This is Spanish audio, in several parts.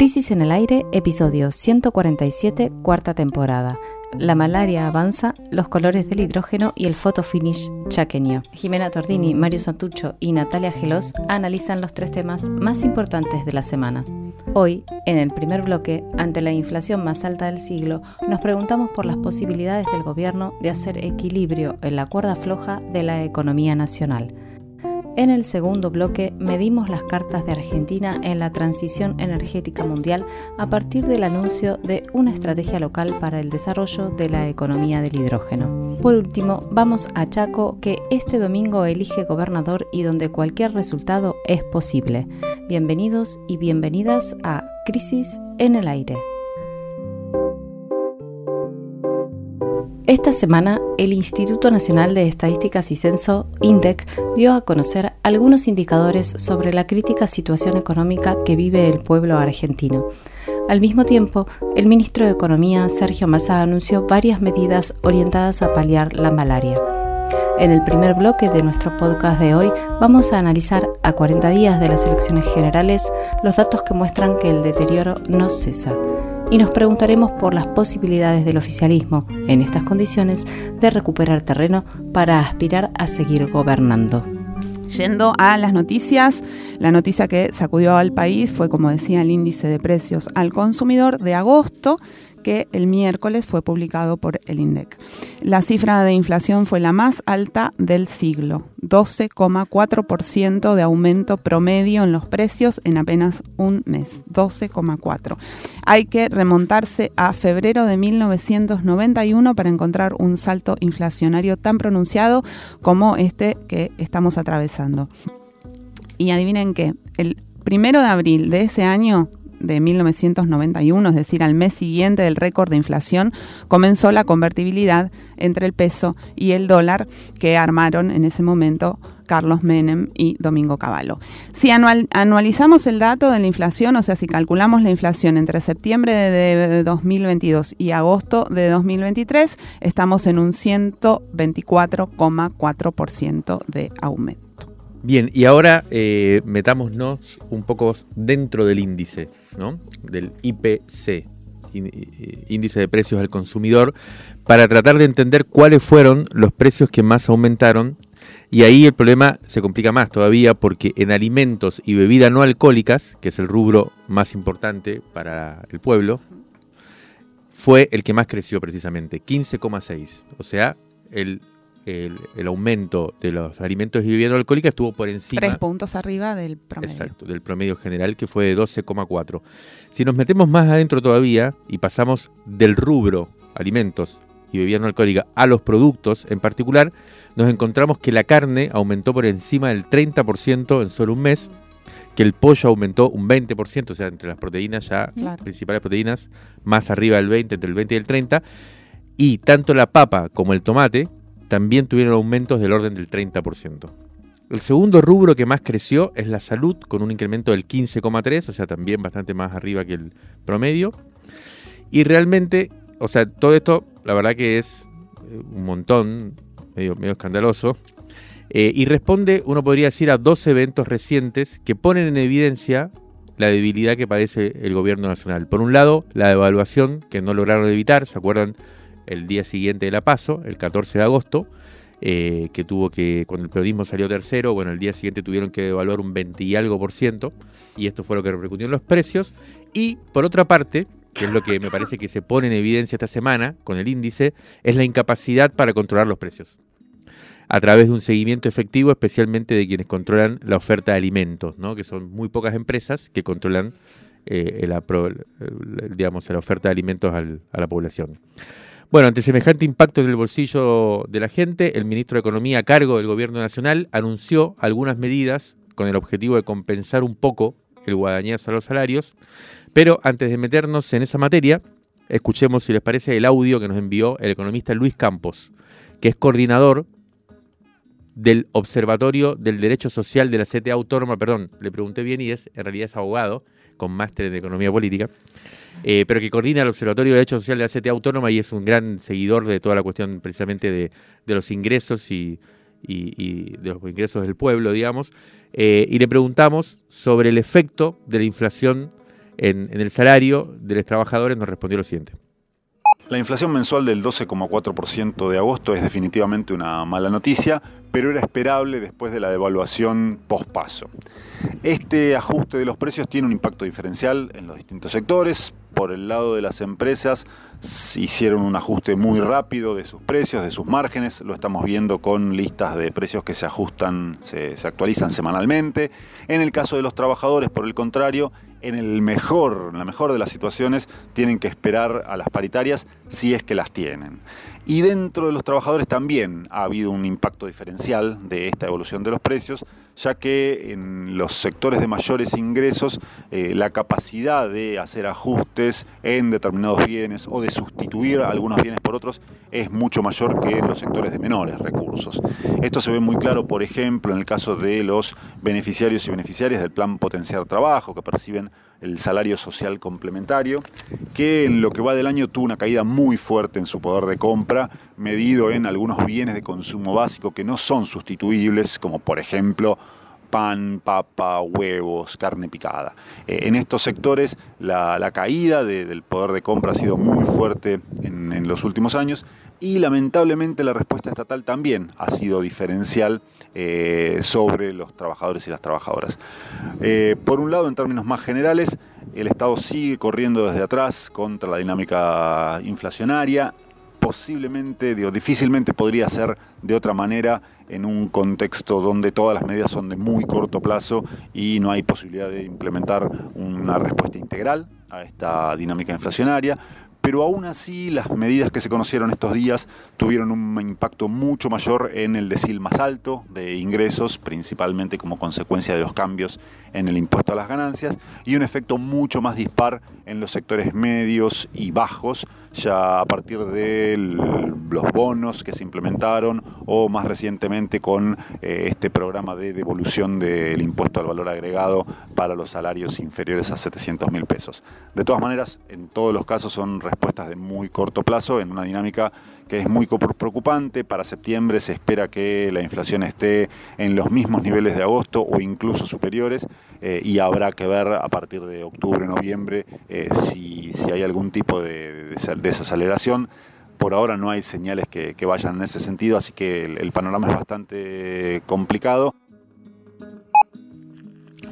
Crisis en el aire, episodio 147, cuarta temporada. La malaria avanza, los colores del hidrógeno y el fotofinish chaqueño. Jimena Tordini, Mario Santucho y Natalia Gelos analizan los tres temas más importantes de la semana. Hoy, en el primer bloque, ante la inflación más alta del siglo, nos preguntamos por las posibilidades del gobierno de hacer equilibrio en la cuerda floja de la economía nacional. En el segundo bloque medimos las cartas de Argentina en la transición energética mundial a partir del anuncio de una estrategia local para el desarrollo de la economía del hidrógeno. Por último, vamos a Chaco que este domingo elige gobernador y donde cualquier resultado es posible. Bienvenidos y bienvenidas a Crisis en el Aire. Esta semana, el Instituto Nacional de Estadísticas y Censo, INDEC, dio a conocer algunos indicadores sobre la crítica situación económica que vive el pueblo argentino. Al mismo tiempo, el ministro de Economía, Sergio Massa, anunció varias medidas orientadas a paliar la malaria. En el primer bloque de nuestro podcast de hoy vamos a analizar a 40 días de las elecciones generales los datos que muestran que el deterioro no cesa y nos preguntaremos por las posibilidades del oficialismo, en estas condiciones, de recuperar terreno para aspirar a seguir gobernando. Yendo a las noticias, la noticia que sacudió al país fue, como decía, el índice de precios al consumidor de agosto, que el miércoles fue publicado por el INDEC. La cifra de inflación fue la más alta del siglo, 12,4% de aumento promedio en los precios en apenas un mes, 12,4. Hay que remontarse a febrero de 1991 para encontrar un salto inflacionario tan pronunciado como este que estamos atravesando. Y adivinen qué, el primero de abril de ese año de 1991, es decir, al mes siguiente del récord de inflación, comenzó la convertibilidad entre el peso y el dólar que armaron en ese momento Carlos Menem y Domingo Cavallo. Si anualizamos el dato de la inflación, o sea, si calculamos la inflación entre septiembre de 2022 y agosto de 2023, estamos en un 124,4% de aumento. Bien, y ahora eh, metámonos un poco dentro del índice, ¿no? Del IPC, índice de precios al consumidor, para tratar de entender cuáles fueron los precios que más aumentaron. Y ahí el problema se complica más todavía porque en alimentos y bebidas no alcohólicas, que es el rubro más importante para el pueblo, fue el que más creció precisamente, 15,6. O sea, el el, aumento de los alimentos y bebidas alcohólicas estuvo por encima. Tres puntos arriba del promedio. Exacto, del promedio general que fue de 12,4. Si nos metemos más adentro todavía y pasamos del rubro alimentos y bebidas no alcohólicas a los productos en particular, nos encontramos que la carne aumentó por encima del 30% en solo un mes, que el pollo aumentó un 20%, o sea, entre las proteínas ya, principales proteínas, más arriba del 20, entre el 20 y el 30, y tanto la papa como el tomate, también tuvieron aumentos del orden del 30%. El segundo rubro que más creció es la salud, con un incremento del 15,3, o sea, también bastante más arriba que el promedio. Y realmente, o sea, todo esto, la verdad que es eh, un montón, medio, medio escandaloso, eh, y responde, uno podría decir, a dos eventos recientes que ponen en evidencia la debilidad que padece el gobierno nacional. Por un lado, la devaluación que no lograron evitar, ¿se acuerdan? El día siguiente de la PASO, el 14 de agosto, eh, que tuvo que, cuando el periodismo salió tercero, bueno, el día siguiente tuvieron que devaluar un 20 y algo por ciento, y esto fue lo que repercutió en los precios. Y por otra parte, que es lo que me parece que se pone en evidencia esta semana con el índice, es la incapacidad para controlar los precios. A través de un seguimiento efectivo, especialmente de quienes controlan la oferta de alimentos, ¿no? que son muy pocas empresas que controlan eh, la, digamos, la oferta de alimentos a la población. Bueno, ante semejante impacto en el bolsillo de la gente, el ministro de Economía a cargo del Gobierno Nacional anunció algunas medidas con el objetivo de compensar un poco el guadañazo a los salarios. Pero antes de meternos en esa materia, escuchemos, si les parece, el audio que nos envió el economista Luis Campos, que es coordinador del Observatorio del Derecho Social de la CTA Autónoma, perdón, le pregunté bien y es, en realidad es abogado, con máster de Economía Política. Eh, pero que coordina el Observatorio de Derechos Social de la CTA Autónoma y es un gran seguidor de toda la cuestión precisamente de, los ingresos y, de los ingresos del pueblo, digamos. Eh, y le preguntamos sobre el efecto de la inflación en, en el salario de los trabajadores, nos respondió lo siguiente. La inflación mensual del 12,4% de agosto es definitivamente una mala noticia, pero era esperable después de la devaluación post-paso. Este ajuste de los precios tiene un impacto diferencial en los distintos sectores. Por el lado de las empresas, hicieron un ajuste muy rápido de sus precios, de sus márgenes. Lo estamos viendo con listas de precios que se ajustan, se, actualizan semanalmente. En el caso de los trabajadores, por el contrario, en el mejor, en la mejor de las situaciones, tienen que esperar a las paritarias si es que las tienen. Y dentro de los trabajadores también ha habido un impacto diferencial de esta evolución de los precios, ya que en los sectores de mayores ingresos eh, la capacidad de hacer ajustes en determinados bienes o de sustituir algunos bienes por otros es mucho mayor que en los sectores de menores recursos. Esto se ve muy claro, por ejemplo, en el caso de los beneficiarios y beneficiarias del plan Potenciar Trabajo, que perciben el salario social complementario, que en lo que va del año tuvo una caída muy fuerte en su poder de compra, medido en algunos bienes de consumo básico que no son sustituibles, como por ejemplo pan, papa, huevos, carne picada. Eh, en estos sectores la, caída del poder de compra ha sido muy fuerte en, en los últimos años y lamentablemente la respuesta estatal también ha sido diferencial eh, sobre los trabajadores y las trabajadoras. Eh, por un lado, en términos más generales, el Estado sigue corriendo desde atrás contra la dinámica inflacionaria, posiblemente, digo, difícilmente podría ser de otra manera en un contexto donde todas las medidas son de muy corto plazo y no hay posibilidad de implementar una respuesta integral a esta dinámica inflacionaria pero aún así las medidas que se conocieron estos días tuvieron un impacto mucho mayor en el decil más alto de ingresos, principalmente como consecuencia de los cambios en el impuesto a las ganancias, y un efecto mucho más dispar en los sectores medios y bajos, ya a partir de los bonos que se implementaron o más recientemente con eh, este programa de devolución del impuesto al valor agregado para los salarios inferiores a 700 mil pesos. De todas maneras, en todos los casos son respuestas de muy corto plazo en una dinámica que es muy preocupante. Para septiembre se espera que la inflación esté en los mismos niveles de agosto o incluso superiores eh, y habrá que ver a partir de octubre, noviembre eh, si, hay algún tipo de, desaceleración. Por ahora no hay señales que, vayan en ese sentido, así que el panorama es bastante complicado.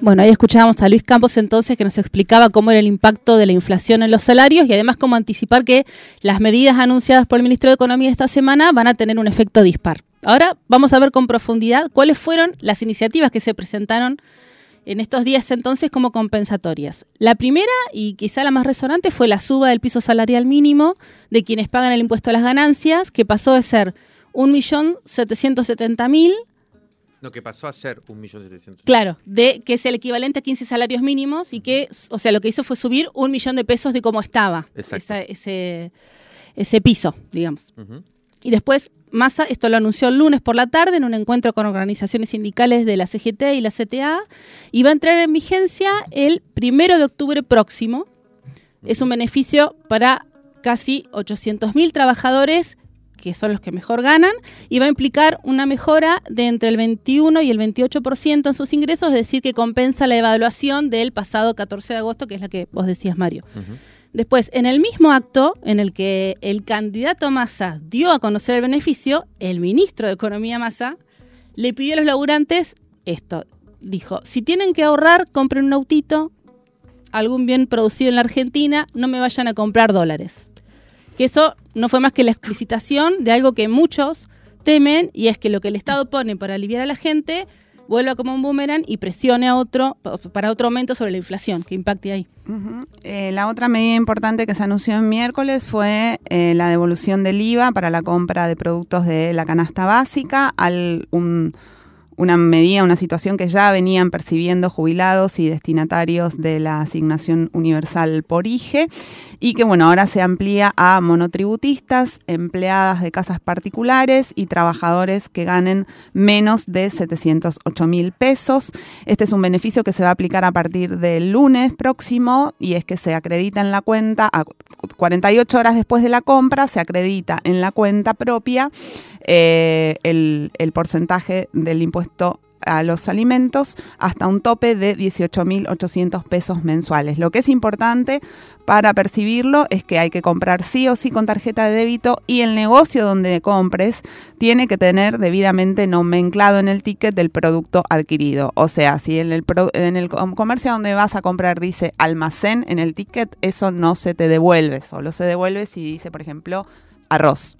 Bueno, ahí escuchábamos a Luis Campos entonces que nos explicaba cómo era el impacto de la inflación en los salarios y además cómo anticipar que las medidas anunciadas por el Ministro de Economía esta semana van a tener un efecto dispar. Ahora vamos a ver con profundidad cuáles fueron las iniciativas que se presentaron en estos días entonces como compensatorias. La primera y quizá la más resonante fue la suba del piso salarial mínimo de quienes pagan el impuesto a las ganancias, que pasó de ser 1.770.000 no, que pasó a ser un millón setecientos. Claro, de, que es el equivalente a 15 salarios mínimos y que, o sea, lo que hizo fue subir un millón de pesos de cómo estaba ese, ese piso, digamos. Y después Massa, esto lo anunció el lunes por la tarde en un encuentro con organizaciones sindicales de la CGT y la CTA, y va a entrar en vigencia el primero de octubre próximo. Es un beneficio para casi 800.000 trabajadores que son los que mejor ganan, y va a implicar una mejora de entre el 21 y el 28% en sus ingresos, es decir, que compensa la evaluación del pasado 14 de agosto, que es la que vos decías, Mario. Después, en el mismo acto en el que el candidato Massa dio a conocer el beneficio, el ministro de Economía Massa le pidió a los laburantes esto. Dijo, si tienen que ahorrar, compren un autito, algún bien producido en la Argentina, no me vayan a comprar dólares que eso no fue más que la explicitación de algo que muchos temen y es que lo que el Estado pone para aliviar a la gente vuelva como un boomerang y presione a otro para otro aumento sobre la inflación, que impacte ahí. Eh, la otra medida importante que se anunció el miércoles fue eh, la devolución del IVA para la compra de productos de la canasta básica al un una medida, una situación que ya venían percibiendo jubilados y destinatarios de la asignación universal por IGE y que bueno, ahora se amplía a monotributistas, empleadas de casas particulares y trabajadores que ganen menos de 708 mil pesos. Este es un beneficio que se va a aplicar a partir del lunes próximo y es que se acredita en la cuenta, a 48 horas después de la compra, se acredita en la cuenta propia eh, el, porcentaje del impuesto a los alimentos hasta un tope de 18.800 pesos mensuales. Lo que es importante para percibirlo es que hay que comprar sí o sí con tarjeta de débito y el negocio donde compres tiene que tener debidamente nomenclado en el ticket del producto adquirido. O sea, si en el, en el comercio donde vas a comprar dice almacén en el ticket, eso no se te devuelve, solo se devuelve si dice, por ejemplo, arroz.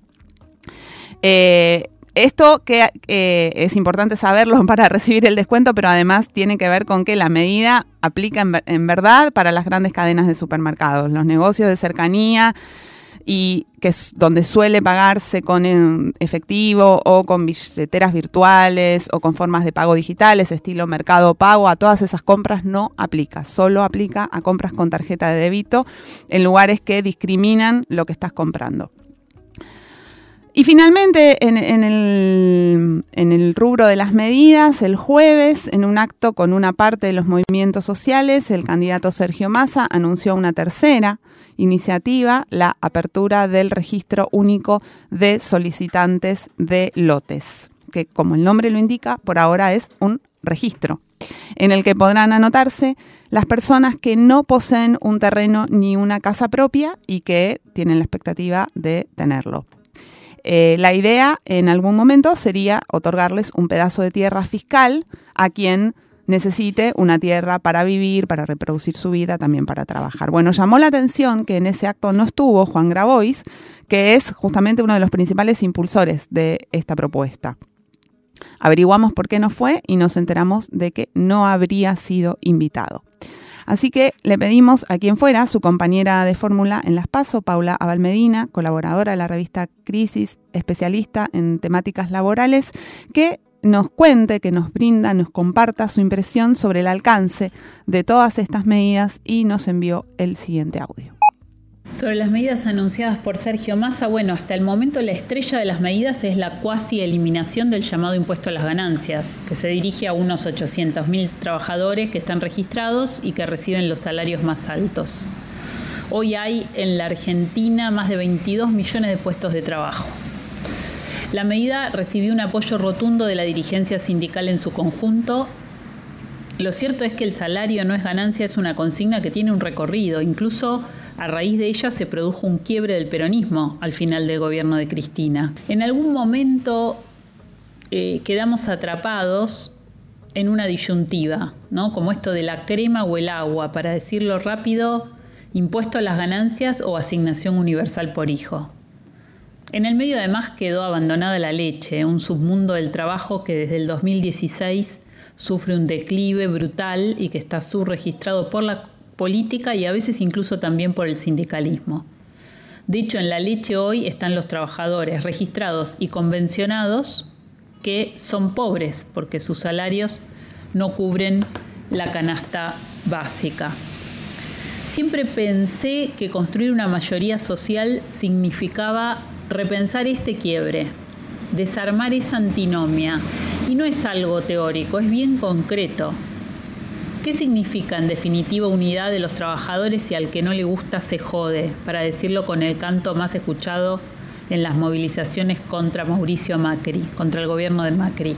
Eh, esto que eh, es importante saberlo para recibir el descuento, pero además tiene que ver con que la medida aplica en, verdad para las grandes cadenas de supermercados, los negocios de cercanía y que es donde suele pagarse con em, efectivo o con billeteras virtuales o con formas de pago digitales, estilo mercado pago, a todas esas compras no aplica, solo aplica a compras con tarjeta de débito en lugares que discriminan lo que estás comprando. Y finalmente, en, el, rubro de las medidas, el jueves, en un acto con una parte de los movimientos sociales, el candidato Sergio Massa anunció una tercera iniciativa, la apertura del registro único de solicitantes de lotes, que como el nombre lo indica, por ahora es un registro en el que podrán anotarse las personas que no poseen un terreno ni una casa propia y que tienen la expectativa de tenerlo. Eh, la idea en algún momento sería otorgarles un pedazo de tierra fiscal a quien necesite una tierra para vivir, para reproducir su vida, también para trabajar. Bueno, llamó la atención que en ese acto no estuvo Juan Grabois, que es justamente uno de los principales impulsores de esta propuesta. Averiguamos por qué no fue y nos enteramos de que no habría sido invitado. Así que le pedimos a quien fuera, su compañera de fórmula en Las Paso, Paula Abalmedina, colaboradora de la revista Crisis, especialista en temáticas laborales, que nos cuente, que nos brinda, nos comparta su impresión sobre el alcance de todas estas medidas y nos envió el siguiente audio. Sobre las medidas anunciadas por Sergio Massa, bueno, hasta el momento la estrella de las medidas es la cuasi eliminación del llamado impuesto a las ganancias, que se dirige a unos 800.000 trabajadores que están registrados y que reciben los salarios más altos. Hoy hay en la Argentina más de 22 millones de puestos de trabajo. La medida recibió un apoyo rotundo de la dirigencia sindical en su conjunto lo cierto es que el salario no es ganancia es una consigna que tiene un recorrido. Incluso a raíz de ella se produjo un quiebre del peronismo al final del gobierno de Cristina. En algún momento eh, quedamos atrapados en una disyuntiva, ¿no? como esto de la crema o el agua, para decirlo rápido, impuesto a las ganancias o asignación universal por hijo. En el medio además quedó abandonada la leche, un submundo del trabajo que desde el 2016 sufre un declive brutal y que está subregistrado por la política y a veces incluso también por el sindicalismo. De hecho, en la leche hoy están los trabajadores registrados y convencionados que son pobres porque sus salarios no cubren la canasta básica. Siempre pensé que construir una mayoría social significaba repensar este quiebre, desarmar esa antinomia. Y no es algo teórico, es bien concreto. ¿Qué significa en definitiva unidad de los trabajadores y al que no le gusta se jode, para decirlo con el canto más escuchado en las movilizaciones contra Mauricio Macri, contra el gobierno de Macri?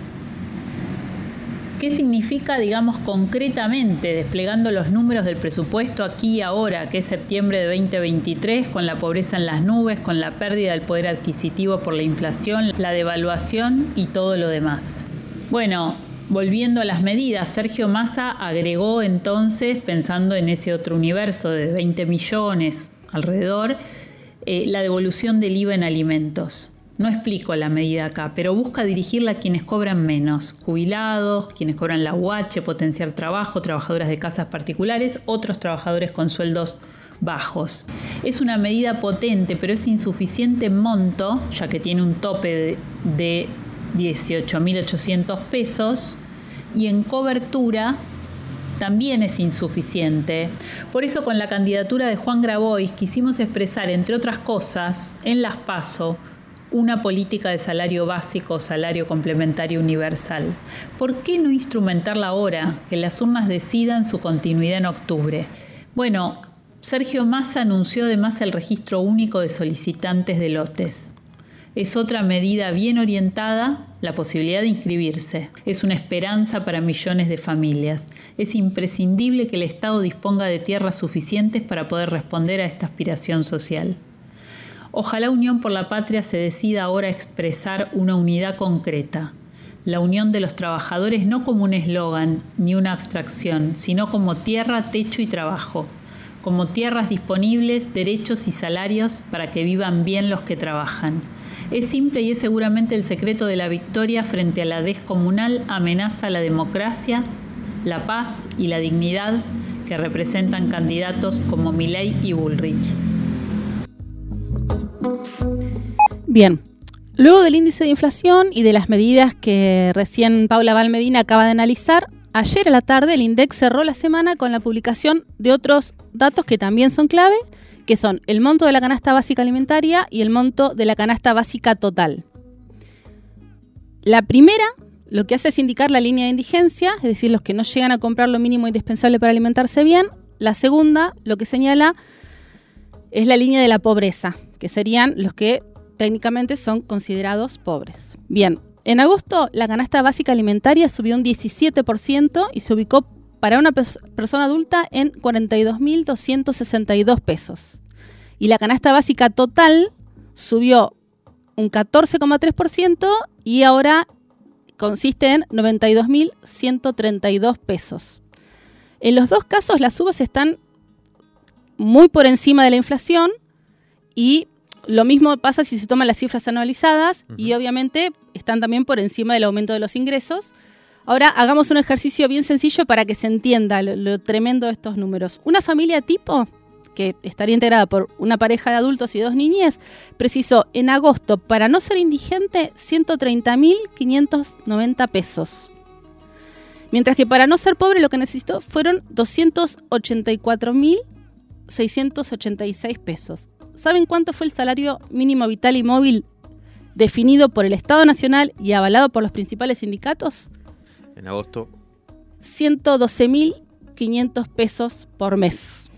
¿Qué significa, digamos, concretamente, desplegando los números del presupuesto aquí y ahora, que es septiembre de 2023, con la pobreza en las nubes, con la pérdida del poder adquisitivo por la inflación, la devaluación y todo lo demás? Bueno, volviendo a las medidas, Sergio Massa agregó entonces, pensando en ese otro universo de 20 millones alrededor, eh, la devolución del IVA en alimentos. No explico la medida acá, pero busca dirigirla a quienes cobran menos, jubilados, quienes cobran la UH, potenciar trabajo, trabajadoras de casas particulares, otros trabajadores con sueldos bajos. Es una medida potente, pero es insuficiente en monto, ya que tiene un tope de, 18.800 pesos, y en cobertura también es insuficiente. Por eso con la candidatura de Juan Grabois quisimos expresar, entre otras cosas, en las PASO, una política de salario básico o salario complementario universal. ¿Por qué no instrumentarla ahora, que las urnas decidan su continuidad en octubre? Bueno, Sergio Massa anunció además el registro único de solicitantes de lotes. Es otra medida bien orientada la posibilidad de inscribirse. Es una esperanza para millones de familias. Es imprescindible que el Estado disponga de tierras suficientes para poder responder a esta aspiración social. Ojalá Unión por la Patria se decida ahora a expresar una unidad concreta, la unión de los trabajadores no como un eslogan ni una abstracción, sino como tierra, techo y trabajo, como tierras disponibles, derechos y salarios para que vivan bien los que trabajan. Es simple y es seguramente el secreto de la victoria frente a la descomunal amenaza a la democracia, la paz y la dignidad que representan candidatos como Milei y Bullrich. Bien, luego del índice de inflación y de las medidas que recién Paula Valmedina acaba de analizar, ayer a la tarde el INDEX cerró la semana con la publicación de otros datos que también son clave, que son el monto de la canasta básica alimentaria y el monto de la canasta básica total. La primera lo que hace es indicar la línea de indigencia, es decir, los que no llegan a comprar lo mínimo indispensable para alimentarse bien. La segunda, lo que señala, es la línea de la pobreza, que serían los que técnicamente son considerados pobres. Bien, en agosto la canasta básica alimentaria subió un 17% y se ubicó para una persona adulta en 42.262 pesos. Y la canasta básica total subió un 14,3% y ahora consiste en 92.132 pesos. En los dos casos las subas están muy por encima de la inflación y lo mismo pasa si se toman las cifras anualizadas y obviamente están también por encima del aumento de los ingresos. Ahora hagamos un ejercicio bien sencillo para que se entienda lo, tremendo de estos números. Una familia tipo, que estaría integrada por una pareja de adultos y dos niñas, precisó en agosto, para no ser indigente, 130.590 pesos. Mientras que para no ser pobre lo que necesitó fueron 284.686 pesos. ¿Saben cuánto fue el salario mínimo vital y móvil definido por el Estado Nacional y avalado por los principales sindicatos? En agosto. 112.500 pesos por mes.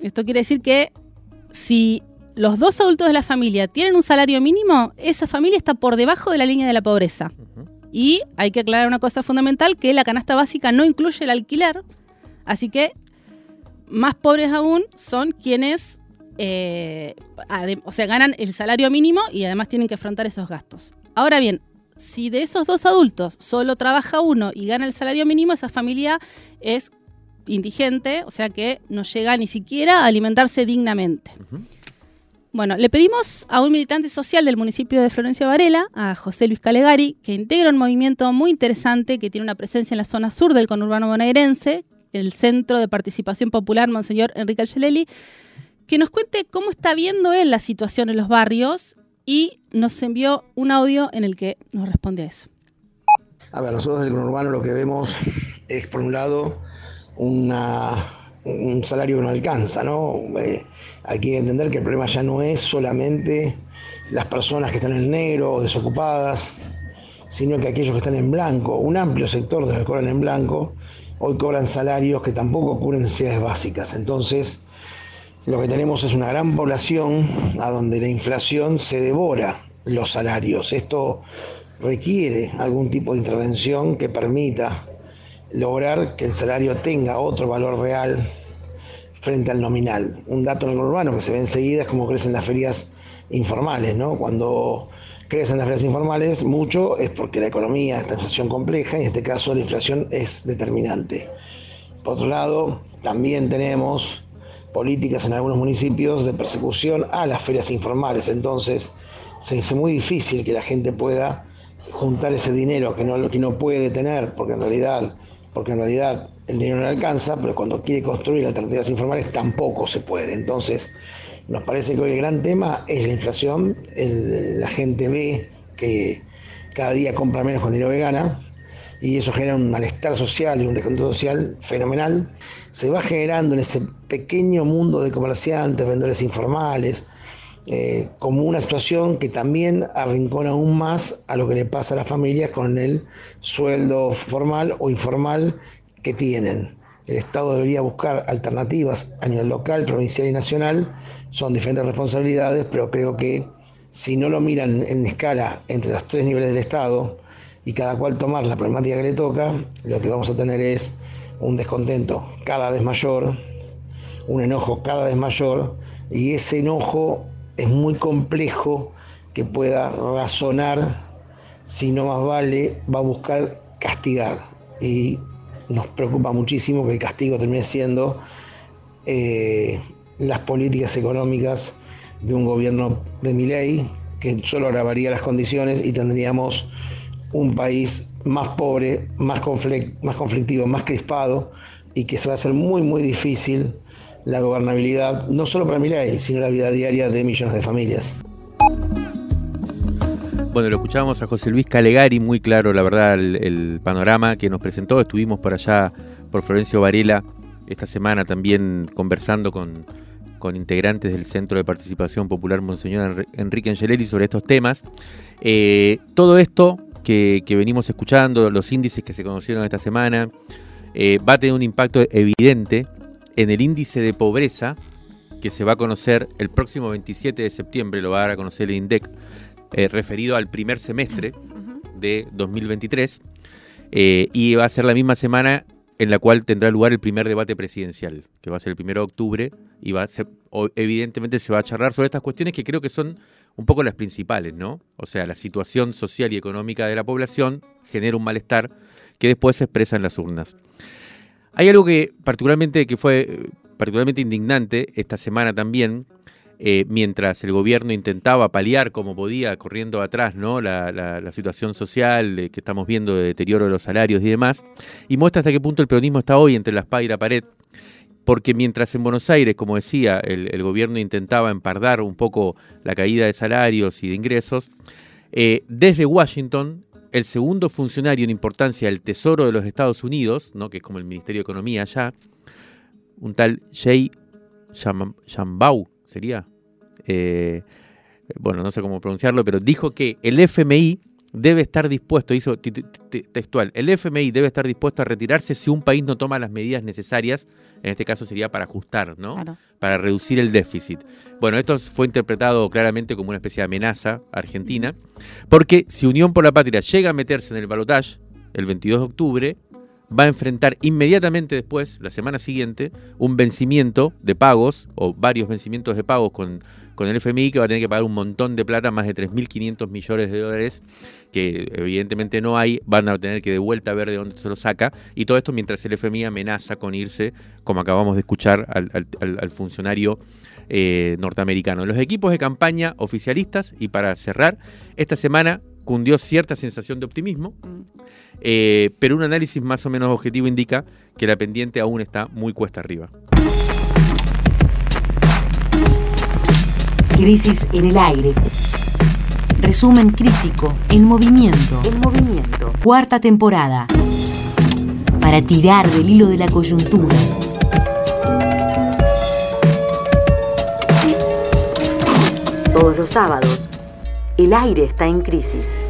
Esto quiere decir que si los dos adultos de la familia tienen un salario mínimo, esa familia está por debajo de la línea de la pobreza. Y hay que aclarar una cosa fundamental, que la canasta básica no incluye el alquiler, así que más pobres aún son quienes eh, o sea, ganan el salario mínimo y además tienen que afrontar esos gastos. Ahora bien, si de esos dos adultos solo trabaja uno y gana el salario mínimo, esa familia es indigente, o sea que no llega ni siquiera a alimentarse dignamente. Bueno, le pedimos a un militante social del municipio de Florencio Varela, a José Luis Calegari, que integra un movimiento muy interesante que tiene una presencia en la zona sur del conurbano bonaerense, el Centro de Participación Popular Monseñor Enrique Algeleli, que nos cuente cómo está viendo él la situación en los barrios y nos envió un audio en el que nos responde a eso. A ver, nosotros del conurbano lo que vemos es, por un lado, un salario que no alcanza, ¿no? Eh, hay que entender que el problema ya no es solamente las personas que están en negro o desocupadas, sino que aquellos que están en blanco, un amplio sector de los que cobran en blanco, hoy cobran salarios que tampoco cubren necesidades básicas. Entonces, lo que tenemos es una gran población a donde la inflación se devora los salarios. Esto requiere algún tipo de intervención que permita lograr que el salario tenga otro valor real frente al nominal. Un dato en el urbano que se ve enseguida es cómo crecen las ferias informales, ¿no? Cuando crecen las ferias informales, mucho es porque la economía está en situación compleja y en este caso la inflación es determinante. Por otro lado, también tenemos políticas en algunos municipios de persecución a las ferias informales. Entonces se hace muy difícil que la gente pueda juntar ese dinero que no, que no puede tener, porque en realidad, porque en realidad el dinero no alcanza, pero cuando quiere construir alternativas informales tampoco se puede. Entonces, nos parece que hoy el gran tema es la inflación. la gente ve que cada día compra menos con dinero que gana y eso genera un malestar social y un descontento social fenomenal. Se va generando en ese pequeño mundo de comerciantes, vendedores informales, eh, como una situación que también arrincona aún más a lo que le pasa a las familias con el sueldo formal o informal que tienen. El Estado debería buscar alternativas a nivel local, provincial y nacional. Son diferentes responsabilidades, pero creo que si no lo miran en escala entre los tres niveles del Estado y cada cual tomar la problemática que le toca, lo que vamos a tener es un descontento cada vez mayor, un enojo cada vez mayor, y ese enojo es muy complejo que pueda razonar si no más vale, va a buscar castigar. Y nos preocupa muchísimo que el castigo termine siendo eh, las políticas económicas de un gobierno de mi ley, que solo agravaría las condiciones y tendríamos un país más pobre, más, más conflictivo, más crispado y que se va a hacer muy, muy difícil la gobernabilidad, no solo para mi ley, sino la vida diaria de millones de familias. Bueno, lo escuchábamos a José Luis Calegari, muy claro, la verdad, el, panorama que nos presentó. Estuvimos por allá, por Florencio Varela, esta semana también conversando con, integrantes del Centro de Participación Popular Monseñor Enrique Angelelli sobre estos temas. Eh, todo esto que, venimos escuchando, los índices que se conocieron esta semana, eh, va a tener un impacto evidente en el índice de pobreza que se va a conocer el próximo 27 de septiembre, lo va a dar a conocer el INDEC eh, referido al primer semestre de 2023 eh, y va a ser la misma semana en la cual tendrá lugar el primer debate presidencial, que va a ser el primero de octubre y va a ser, evidentemente se va a charlar sobre estas cuestiones que creo que son un poco las principales, ¿no? O sea, la situación social y económica de la población genera un malestar que después se expresa en las urnas. Hay algo que particularmente que fue eh, particularmente indignante esta semana también, eh, mientras el gobierno intentaba paliar como podía, corriendo atrás, ¿no? La, situación social que estamos viendo de deterioro de los salarios y demás, y muestra hasta qué punto el peronismo está hoy entre la espada y la pared, porque mientras en Buenos Aires, como decía, el, gobierno intentaba empardar un poco la caída de salarios y de ingresos, eh, desde Washington, el segundo funcionario en importancia del Tesoro de los Estados Unidos, ¿no? que es como el Ministerio de Economía allá, un tal Jay Shambau, sería, eh, bueno, no sé cómo pronunciarlo, pero dijo que el FMI debe estar dispuesto, hizo textual, el FMI debe estar dispuesto a retirarse si un país no toma las medidas necesarias, en este caso sería para ajustar, ¿no? Para reducir el déficit. Bueno, esto fue interpretado claramente como una especie de amenaza a Argentina, porque si Unión por la Patria llega a meterse en el balotaje el 22 de octubre, va a enfrentar inmediatamente después, la semana siguiente, un vencimiento de pagos o varios vencimientos de pagos con, con el FMI que va a tener que pagar un montón de plata, más de 3.500 millones de dólares, que evidentemente no hay, van a tener que de vuelta ver de dónde se lo saca, y todo esto mientras el FMI amenaza con irse, como acabamos de escuchar, al, funcionario eh, norteamericano. Los equipos de campaña oficialistas, y para cerrar, esta semana cundió cierta sensación de optimismo, mm. eh, pero un análisis más o menos objetivo indica que la pendiente aún está muy cuesta arriba. Crisis en el aire. Resumen crítico en movimiento. En movimiento. Cuarta temporada. Para tirar del hilo de la coyuntura. Todos los sábados el aire está en crisis.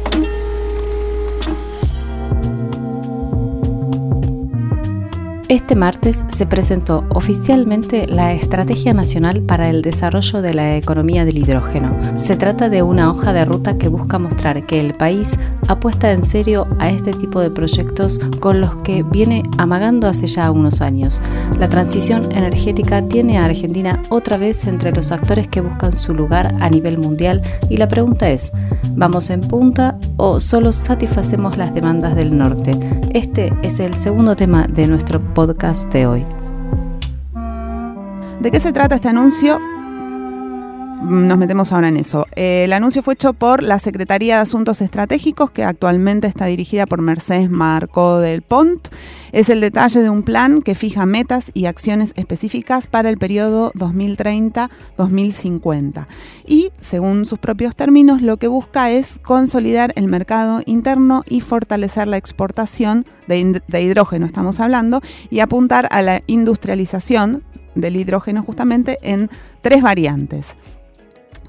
Este martes se presentó oficialmente la Estrategia Nacional para el Desarrollo de la Economía del Hidrógeno. Se trata de una hoja de ruta que busca mostrar que el país apuesta en serio a este tipo de proyectos con los que viene amagando hace ya unos años. La transición energética tiene a Argentina otra vez entre los actores que buscan su lugar a nivel mundial y la pregunta es, ¿vamos en punta o solo satisfacemos las demandas del norte? Este es el segundo tema de nuestro podcast de hoy. ¿De qué se trata este anuncio? Nos metemos ahora en eso. el anuncio fue hecho por la Secretaría de Asuntos Estratégicos, que actualmente está dirigida por Mercedes Marco del Pont. Es el detalle de un plan que fija metas y acciones específicas para el periodo 2030-2050. Y, según sus propios términos, lo que busca es consolidar el mercado interno y fortalecer la exportación de hidrógeno, estamos hablando, y apuntar a la industrialización del hidrógeno justamente en tres variantes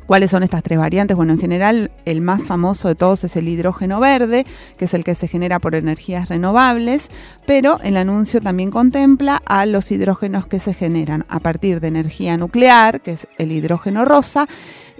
¿Cuáles son estas tres variantes? Bueno, en general el más famoso de todos es el hidrógeno verde, que es el que se genera por energías renovables, pero el anuncio también contempla a los hidrógenos que se generan a partir de energía nuclear, que es el hidrógeno rosa,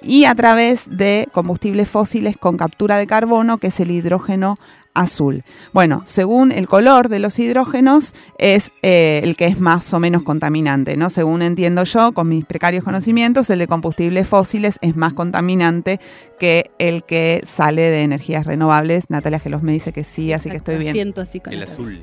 y a través de combustibles fósiles con captura de carbono, que es el hidrógeno azul. Bueno, según el color de los hidrógenos es eh, el que es más o menos contaminante, ¿no? Según entiendo yo, con mis precarios conocimientos, el de combustibles fósiles es más contaminante que el que sale de energías renovables. Natalia Gelos me dice que sí, así que estoy bien. Siento así con El azul.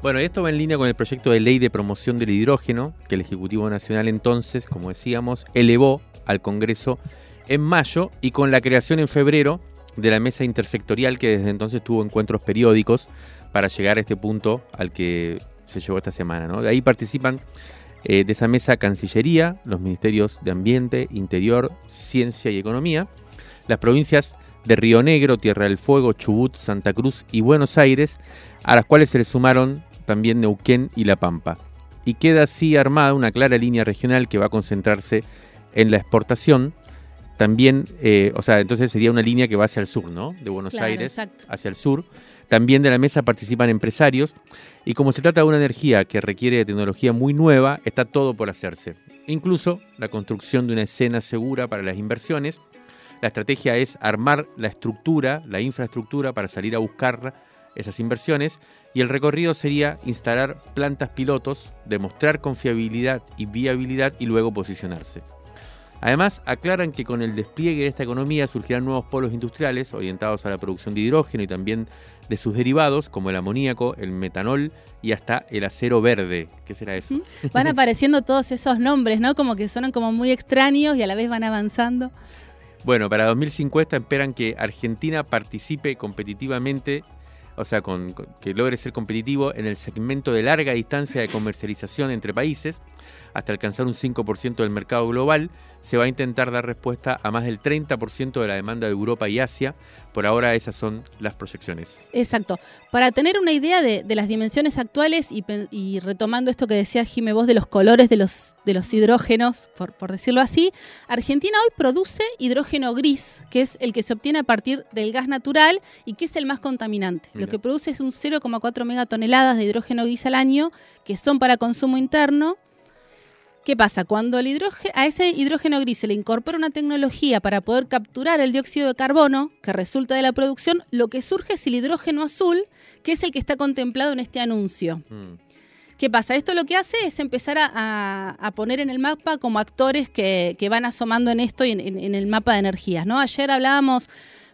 Bueno, esto va en línea con el proyecto de ley de promoción del hidrógeno que el Ejecutivo Nacional entonces, como decíamos, elevó al Congreso en mayo y con la creación en febrero de la mesa intersectorial que desde entonces tuvo encuentros periódicos para llegar a este punto al que se llegó esta semana. De ahí participan eh, de esa mesa Cancillería, los ministerios de Ambiente, Interior, Ciencia y Economía, las provincias de Río Negro, Tierra del Fuego, Chubut, Santa Cruz y Buenos Aires, a las cuales se le sumaron también Neuquén y La Pampa. Y queda así armada una clara línea regional que va a concentrarse en la exportación. También, eh, o sea, entonces sería una línea que va hacia el sur, ¿no? De Buenos Claro, Aires exacto. hacia el sur. También de la mesa participan empresarios y como se trata de una energía que requiere de tecnología muy nueva, está todo por hacerse. Incluso la construcción de una escena segura para las inversiones. La estrategia es armar la estructura, la infraestructura para salir a buscar esas inversiones y el recorrido sería instalar plantas pilotos, demostrar confiabilidad y viabilidad y luego posicionarse. Además, aclaran que con el despliegue de esta economía surgirán nuevos polos industriales orientados a la producción de hidrógeno y también de sus derivados, como el amoníaco, el metanol y hasta el acero verde. ¿Qué será eso? Van apareciendo todos esos nombres, ¿no? Como que suenan como muy extraños y a la vez van avanzando. Bueno, para 2050 esperan que Argentina participe competitivamente, o sea, con- que logre ser competitivo en el segmento de larga distancia de comercialización entre países, hasta alcanzar un 5% del mercado global. Se va a intentar dar respuesta a más del 30% de la demanda de Europa y Asia. Por ahora esas son las proyecciones. Exacto. Para tener una idea de, de las dimensiones actuales y, retomando esto que decía Jimé vos de los colores de los, de los hidrógenos, por, por decirlo así, Argentina hoy produce hidrógeno gris, que es el que se obtiene a partir del gas natural y que es el más contaminante. Mira. Lo que produce es un 0,4 megatoneladas de hidrógeno gris al año, que son para consumo interno. ¿Qué pasa? Cuando el hidrógeno, a ese hidrógeno gris se le incorpora una tecnología para poder capturar el dióxido de carbono que resulta de la producción, lo que surge es el hidrógeno azul, que es el que está contemplado en este anuncio. Mm. ¿Qué pasa? Esto lo que hace es empezar a, a- a poner en el mapa como actores que, que van asomando en esto y en, en- en el mapa de energías. ¿no? Ayer hablábamos,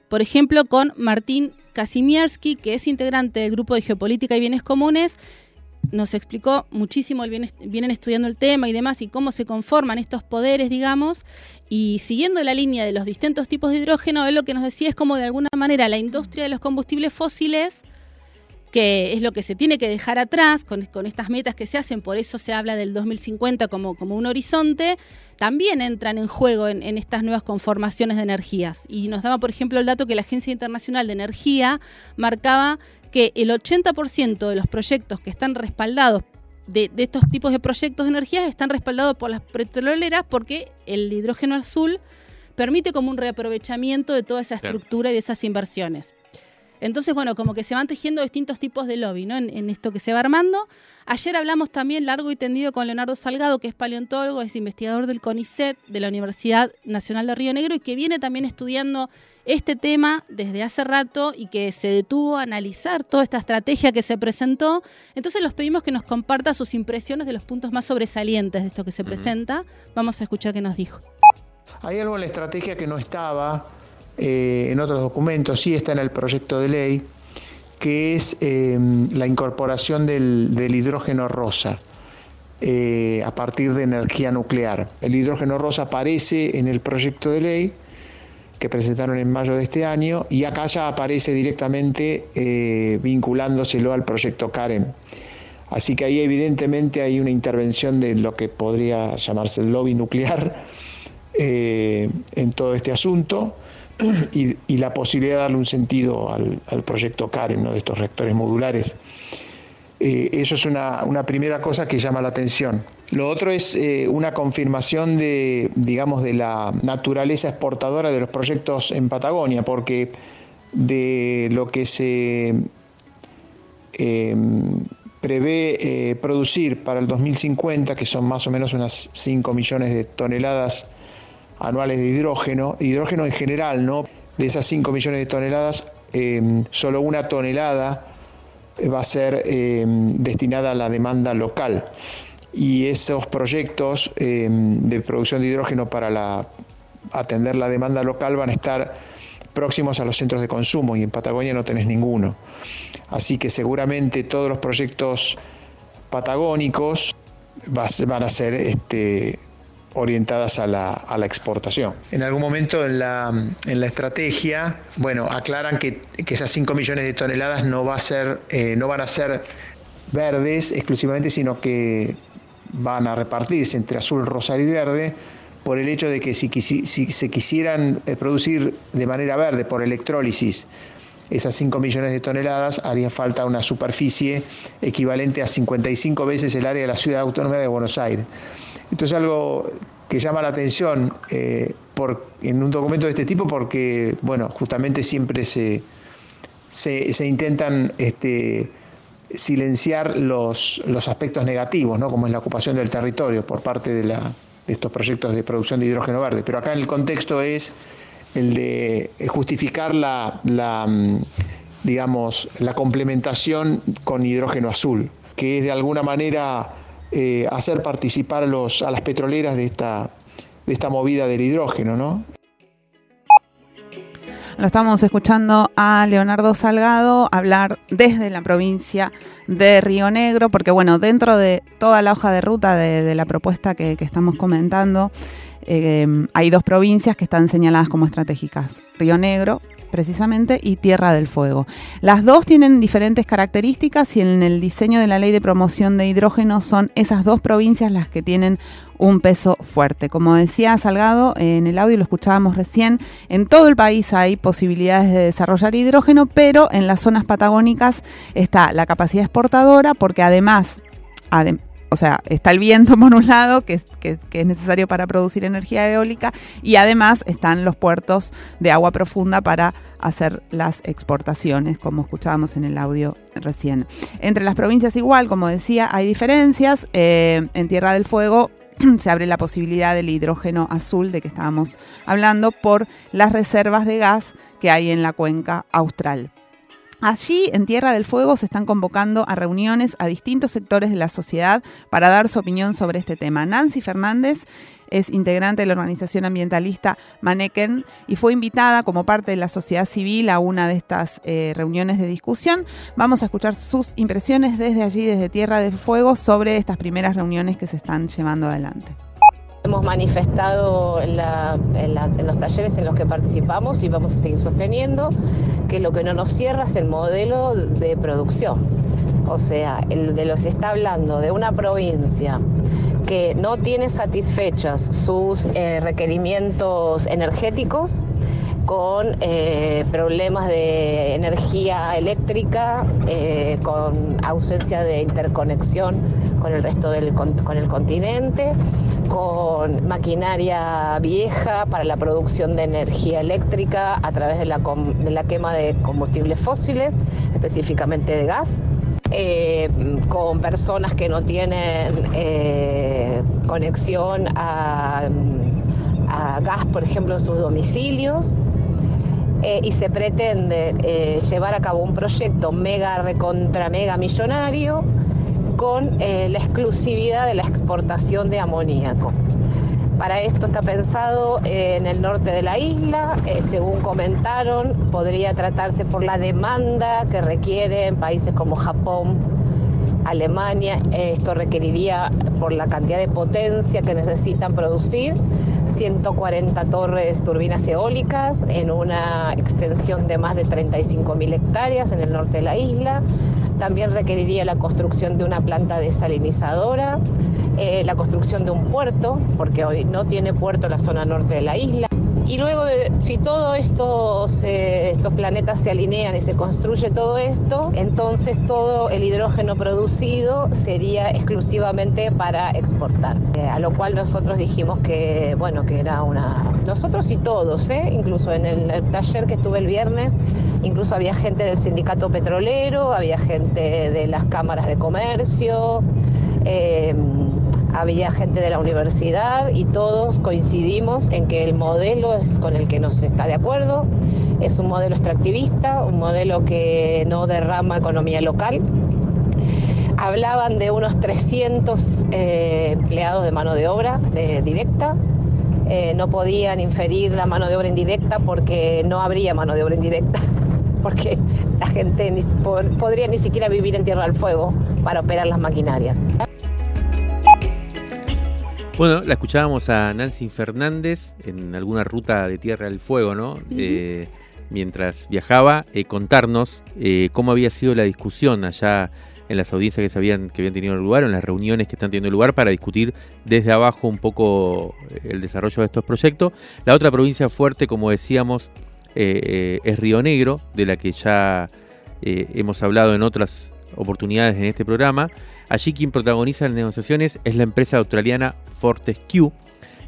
por ejemplo, con Martín Kasimierski, que es integrante del Grupo de Geopolítica y Bienes Comunes. Nos explicó muchísimo, vienen estudiando el tema y demás, y cómo se conforman estos poderes, digamos. Y siguiendo la línea de los distintos tipos de hidrógeno, él lo que nos decía es como de alguna manera la industria de los combustibles fósiles que es lo que se tiene que dejar atrás con, con estas metas que se hacen, por eso se habla del 2050 como, como un horizonte, también entran en juego en, en estas nuevas conformaciones de energías. Y nos daba, por ejemplo, el dato que la Agencia Internacional de Energía marcaba que el 80% de los proyectos que están respaldados de, de estos tipos de proyectos de energías están respaldados por las petroleras porque el hidrógeno azul permite como un reaprovechamiento de toda esa estructura y de esas inversiones. Entonces, bueno, como que se van tejiendo distintos tipos de lobby, ¿no? En, en esto que se va armando. Ayer hablamos también largo y tendido con Leonardo Salgado, que es paleontólogo, es investigador del CONICET, de la Universidad Nacional de Río Negro, y que viene también estudiando este tema desde hace rato y que se detuvo a analizar toda esta estrategia que se presentó. Entonces los pedimos que nos comparta sus impresiones de los puntos más sobresalientes de esto que se presenta. Vamos a escuchar qué nos dijo. Hay algo en la estrategia que no estaba eh, en otros documentos, sí está en el proyecto de ley, que es eh, la incorporación del, del hidrógeno rosa eh, a partir de energía nuclear. El hidrógeno rosa aparece en el proyecto de ley que presentaron en mayo de este año y acá ya aparece directamente eh, vinculándoselo al proyecto CAREM. Así que ahí evidentemente hay una intervención de lo que podría llamarse el lobby nuclear eh, en todo este asunto y, la posibilidad de darle un sentido al, al proyecto CAREM, ¿no? de estos reactores modulares. Eh, eso es una, primera cosa que llama la atención. Lo otro es eh, una confirmación de, digamos, de la naturaleza exportadora de los proyectos en Patagonia, porque de lo que se em, prevé producir para el 2050, que son más o menos unas 5 millones de toneladas anuales de hidrógeno, hidrógeno en general, ¿no? De esas 5 millones de toneladas, em, solo una tonelada va a ser em, destinada a la demanda local. Y esos proyectos em, de producción de hidrógeno para atender la demanda local van a estar próximos a los centros de consumo y en Patagonia no tenés ninguno. Así que seguramente todos los proyectos patagónicos van a ser este, orientadas a la, a la, exportación. En algún momento en la, en la estrategia, bueno, aclaran que, que, esas 5 millones de toneladas no, va a ser, eh, no van a ser verdes exclusivamente, sino que van a repartirse entre azul, rosario y verde por el hecho de que si, si se quisieran eh, producir de manera verde por electrólisis esas 5 millones de toneladas, haría falta una superficie equivalente a 55 veces el área de la ciudad autónoma de Buenos Aires. Esto es algo que llama la atención eh, en un documento de este tipo porque, bueno, justamente siempre se, se, intentan este, silenciar los, los aspectos negativos, ¿no? como es la ocupación del territorio por parte de, de estos proyectos de producción de hidrógeno verde. Pero acá en el contexto es el de justificar la, la mm, digamos, la complementación con hidrógeno azul, que es de alguna manera eh, hacer participar a, los, a las petroleras de esta, de esta movida del hidrógeno, ¿no? Lo estamos escuchando a Leonardo Salgado hablar desde la provincia de Río Negro, porque bueno, dentro de toda la hoja de ruta de, la propuesta que, estamos comentando, eh, hay dos provincias que están señaladas como estratégicas, Río Negro precisamente y Tierra del Fuego. Las dos tienen diferentes características y en el diseño de la ley de promoción de hidrógeno son esas dos provincias las que tienen un peso fuerte. Como decía Salgado, en el audio lo escuchábamos recién, en todo el país hay posibilidades de desarrollar hidrógeno, pero en las zonas patagónicas está la capacidad exportadora porque además, o sea, está el viento por un lado, que, es necesario para producir energía eólica, y además están los puertos de agua profunda para hacer las exportaciones, como escuchábamos en el audio recién. Entre las provincias igual, como decía, hay diferencias. Eh, en Tierra del Fuego se abre la posibilidad del hidrógeno azul de que estábamos hablando por las reservas de gas que hay en la cuenca austral. Allí, en Tierra del Fuego, se están convocando a reuniones a distintos sectores de la sociedad para dar su opinión sobre este tema. Nancy Fernández es integrante de la organización ambientalista Maneken y fue invitada como parte de la sociedad civil a una de estas eh, reuniones de discusión. Vamos a escuchar sus impresiones desde allí, desde Tierra del Fuego, sobre estas primeras reuniones que se están llevando adelante. Hemos manifestado en, los talleres en los que participamos y vamos a seguir sosteniendo que lo que no nos cierra es el modelo de producción. O sea, el de los está hablando de una provincia que no tiene satisfechas sus eh, requerimientos energéticos con eh, problemas de energía eléctrica, eh, con ausencia de interconexión con el resto del con el continente, con maquinaria vieja para la producción de energía eléctrica a través de la, de la quema de combustibles fósiles, específicamente de gas. Eh, con personas que no tienen conexión a, a gas, por ejemplo, en sus domicilios. Eh, y se pretende eh, llevar a cabo un proyecto mega recontra mega millonario con eh, la exclusividad de la exportación de amoníaco. Para esto está pensado en el norte de la isla, según comentaron, podría tratarse por la demanda que requieren países como Japón, Alemania. Esto requeriría, por la cantidad de potencia que necesitan producir, 140 torres turbinas eólicas en una extensión de más de 35.000 hectáreas en el norte de la isla. También requeriría la construcción de una planta desalinizadora, eh, la construcción de un puerto, porque hoy no tiene puerto la zona norte de la isla. Y luego, de, si todos estos, estos planetas se alinean y se construye todo esto, entonces todo el hidrógeno producido sería exclusivamente para exportar. Eh, a lo cual nosotros dijimos que, bueno, que era una... Nosotros y todos, ¿eh? incluso en el, el taller que estuve el viernes, incluso había gente del sindicato petrolero, había gente de las cámaras de comercio. Eh, había gente de la universidad y todos coincidimos en que el modelo es con el que nos está de acuerdo. Es un modelo extractivista, un modelo que no derrama economía local. Hablaban de unos 300 eh, empleados de mano de obra directa. Eh, no podían inferir la mano de obra indirecta porque no habría mano de obra indirecta, porque la gente podría ni siquiera vivir en Tierra del Fuego para operar las maquinarias. Bueno, la escuchábamos a Nancy Fernández en alguna ruta de Tierra del Fuego, ¿no? eh, mientras viajaba, eh, contarnos eh, cómo había sido la discusión allá en las audiencias que, se habían, que habían tenido lugar, en las reuniones que están teniendo lugar para discutir desde abajo un poco eh, el desarrollo de estos proyectos. La otra provincia fuerte, como decíamos, eh, es Río Negro, de la que ya hemos hablado en otras oportunidades en este programa. Allí quien protagoniza las negociaciones es la empresa australiana Fortescue.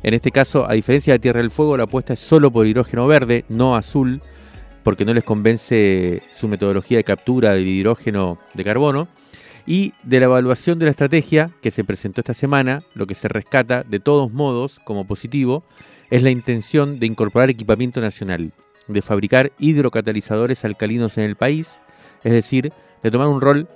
En este caso, a diferencia de Tierra del Fuego, la apuesta es solo por hidrógeno verde, no azul, porque no les convence su metodología de captura del hidrógeno de carbono. Y de la evaluación de la estrategia que se presentó esta semana, lo que se rescata de todos modos como positivo es la intención de incorporar equipamiento nacional, de fabricar hidrocatalizadores alcalinos en el país, es decir, de tomar un rol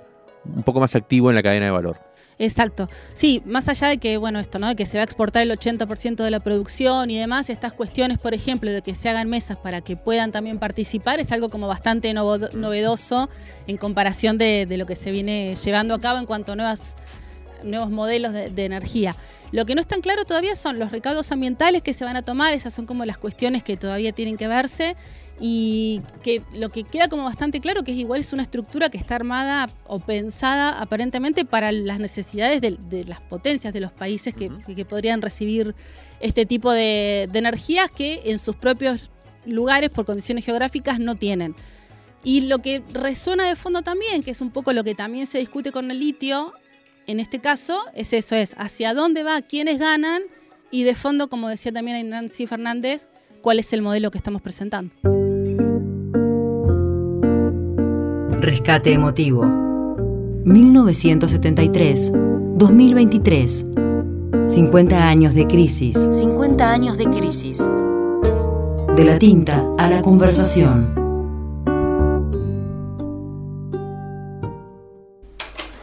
un poco más activo en la cadena de valor. Exacto. Sí, más allá de que, bueno, esto, ¿no? De que se va a exportar el 80% de la producción y demás, estas cuestiones, por ejemplo, de que se hagan mesas para que puedan también participar, es algo como bastante novedoso en comparación de, lo que se viene llevando a cabo en cuanto a nuevos modelos de, de energía. Lo que no es tan claro todavía son los recaudos ambientales que se van a tomar, esas son como las cuestiones que todavía tienen que verse y que lo que queda como bastante claro que es igual es una estructura que está armada o pensada aparentemente para las necesidades de, de las potencias de los países que, que podrían recibir este tipo de, de, energías que en sus propios lugares por condiciones geográficas no tienen. Y lo que resuena de fondo también, que es un poco lo que también se discute con el litio, en este caso, es eso, es hacia dónde va, quiénes ganan y de fondo, como decía también Nancy Fernández, cuál es el modelo que estamos presentando. Rescate emotivo. 1973-2023. 50 años de crisis. 50 años de crisis. De la tinta a la conversación.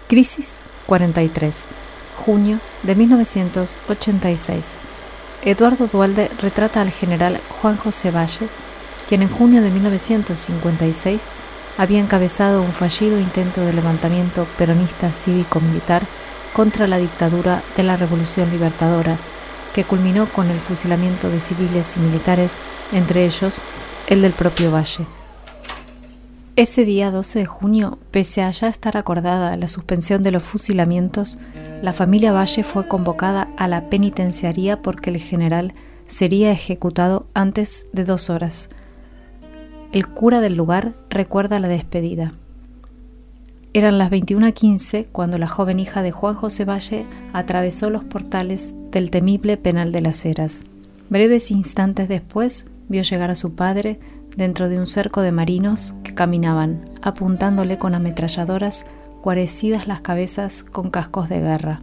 Crisis 43. Junio de 1986. Eduardo Dualde retrata al general Juan José Valle, quien en junio de 1956 había encabezado un fallido intento de levantamiento peronista cívico-militar contra la dictadura de la Revolución Libertadora, que culminó con el fusilamiento de civiles y militares, entre ellos el del propio Valle. Ese día 12 de junio, pese a ya estar acordada la suspensión de los fusilamientos, la familia Valle fue convocada a la penitenciaría porque el general sería ejecutado antes de dos horas. El cura del lugar recuerda la despedida. Eran las 21:15 cuando la joven hija de Juan José Valle atravesó los portales del temible penal de las Heras. Breves instantes después vio llegar a su padre dentro de un cerco de marinos que caminaban, apuntándole con ametralladoras guarecidas las cabezas con cascos de guerra.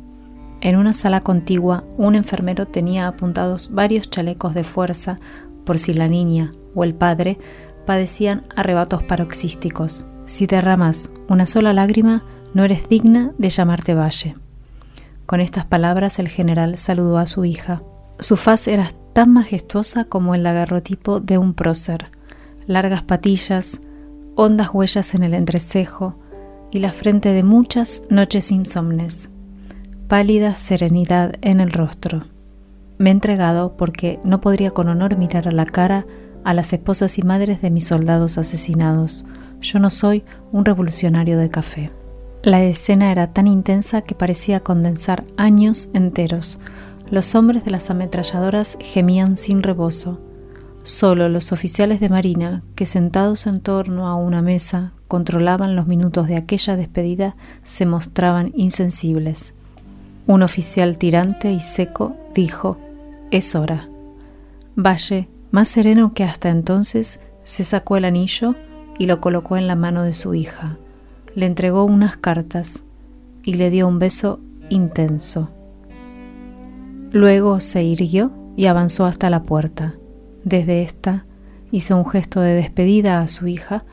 En una sala contigua, un enfermero tenía apuntados varios chalecos de fuerza por si la niña o el padre padecían arrebatos paroxísticos. Si derramas una sola lágrima, no eres digna de llamarte Valle. Con estas palabras el general saludó a su hija. Su faz era tan majestuosa como el daguerrotipo de un prócer. Largas patillas, hondas huellas en el entrecejo y la frente de muchas noches insomnes. Pálida serenidad en el rostro. Me he entregado porque no podría con honor mirar a la cara a las esposas y madres de mis soldados asesinados. Yo no soy un revolucionario de café. La escena era tan intensa que parecía condensar años enteros. Los hombres de las ametralladoras gemían sin rebozo. Solo los oficiales de Marina, que sentados en torno a una mesa controlaban los minutos de aquella despedida, se mostraban insensibles. Un oficial tirante y seco dijo, es hora. Valle, más sereno que hasta entonces, se sacó el anillo y lo colocó en la mano de su hija. Le entregó unas cartas y le dio un beso intenso. Luego se irguió y avanzó hasta la puerta. Desde esta hizo un gesto de despedida a su hija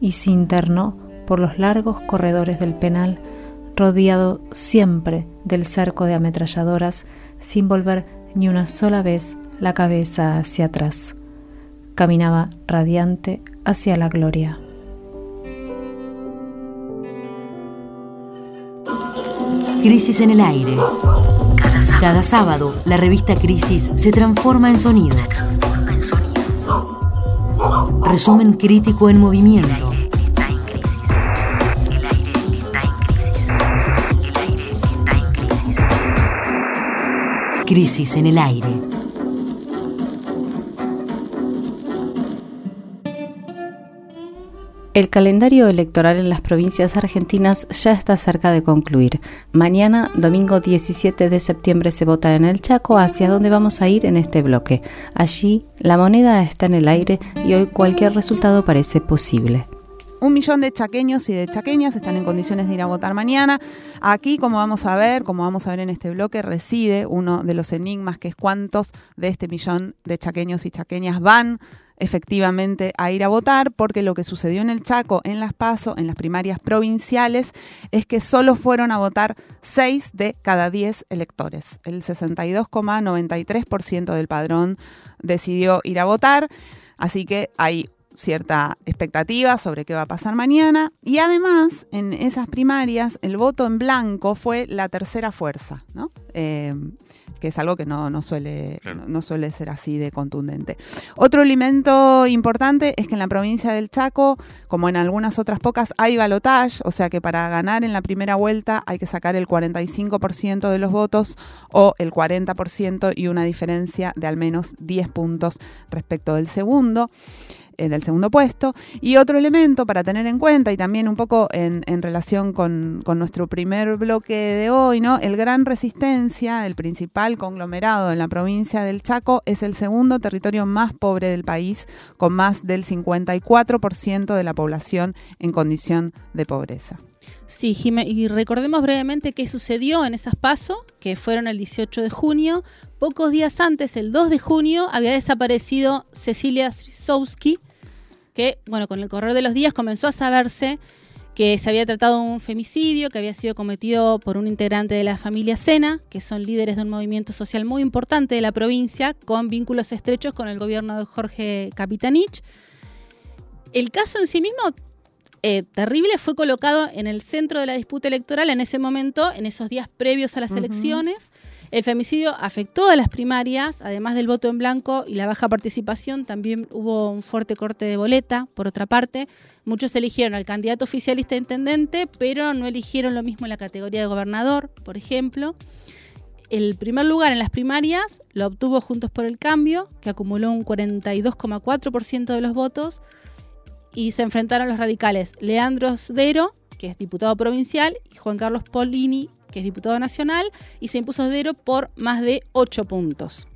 y se internó por los largos corredores del penal, rodeado siempre del cerco de ametralladoras, sin volver ni una sola vez la cabeza hacia atrás. Caminaba radiante hacia la gloria. Crisis en el aire. Cada sábado, la revista Crisis se transforma en sonido. Resumen crítico en movimiento. está en crisis. El aire está en crisis. El aire está en crisis. Crisis en el aire. El calendario electoral en las provincias argentinas ya está cerca de concluir. Mañana, domingo 17 de septiembre, se vota en el Chaco, hacia donde vamos a ir en este bloque. Allí, la moneda está en el aire y hoy cualquier resultado parece posible. Un millón de chaqueños y de chaqueñas están en condiciones de ir a votar mañana. Aquí, como vamos a ver, como vamos a ver en este bloque, reside uno de los enigmas que es cuántos de este millón de chaqueños y chaqueñas van efectivamente a ir a votar, porque lo que sucedió en el Chaco, en las PASO, en las primarias provinciales, es que solo fueron a votar 6 de cada 10 electores. El 62,93% del padrón decidió ir a votar, así que hay cierta expectativa sobre qué va a pasar mañana. Y además, en esas primarias, el voto en blanco fue la tercera fuerza, ¿no? Eh, que es algo que no, no suele, no, no suele ser así de contundente. Otro elemento importante es que en la provincia del Chaco, como en algunas otras pocas, hay balotage, o sea que para ganar en la primera vuelta hay que sacar el 45% de los votos o el 40% y una diferencia de al menos 10 puntos respecto del segundo eh, del segundo puesto. Y otro elemento para tener en cuenta, y también un poco en, en relación con, con, nuestro primer bloque de hoy, ¿no? El Gran Resistencia, el principal conglomerado en la provincia del Chaco, es el segundo territorio más pobre del país, con más del 54% de la población en condición de pobreza. Sí, Jime, y recordemos brevemente qué sucedió en esas pasos, que fueron el 18 de junio. Pocos días antes, el 2 de junio, había desaparecido Cecilia Strisowski, que, bueno, con el correr de los días comenzó a saberse que se había tratado de un femicidio que había sido cometido por un integrante de la familia Sena, que son líderes de un movimiento social muy importante de la provincia, con vínculos estrechos con el gobierno de Jorge Capitanich. El caso en sí mismo eh, terrible fue colocado en el centro de la disputa electoral en ese momento, en esos días previos a las uh -huh. elecciones. El femicidio afectó a las primarias, además del voto en blanco y la baja participación, también hubo un fuerte corte de boleta, por otra parte. Muchos eligieron al candidato oficialista intendente, pero no eligieron lo mismo en la categoría de gobernador, por ejemplo. El primer lugar en las primarias lo obtuvo Juntos por el Cambio, que acumuló un 42,4% de los votos, y se enfrentaron los radicales Leandro Sdero, que es diputado provincial, y Juan Carlos Polini, que es diputado nacional, y se impuso Sdero por más de 8 puntos.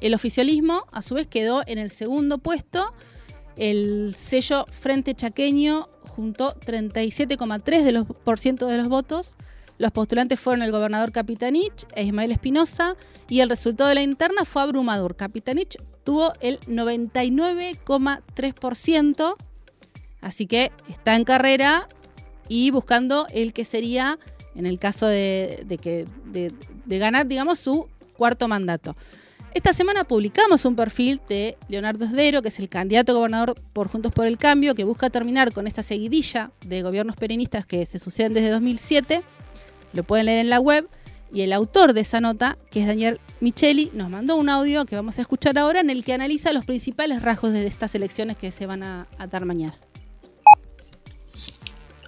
El oficialismo, a su vez, quedó en el segundo puesto. El sello Frente Chaqueño juntó 37,3% de, de los votos. Los postulantes fueron el gobernador Capitanich e Ismael Espinosa y el resultado de la interna fue abrumador. Capitanich tuvo el 99,3%, así que está en carrera y buscando el que sería, en el caso de, que, de, de ganar, digamos, su cuarto mandato. Esta semana publicamos un perfil de Leonardo Esdero, que es el candidato a gobernador por Juntos por el Cambio, que busca terminar con esta seguidilla de gobiernos peronistas que se suceden desde 2007. Lo pueden leer en la web. Y el autor de esa nota, que es Daniel Micheli, nos mandó un audio que vamos a escuchar ahora en el que analiza los principales rasgos de estas elecciones que se van a, a dar mañana.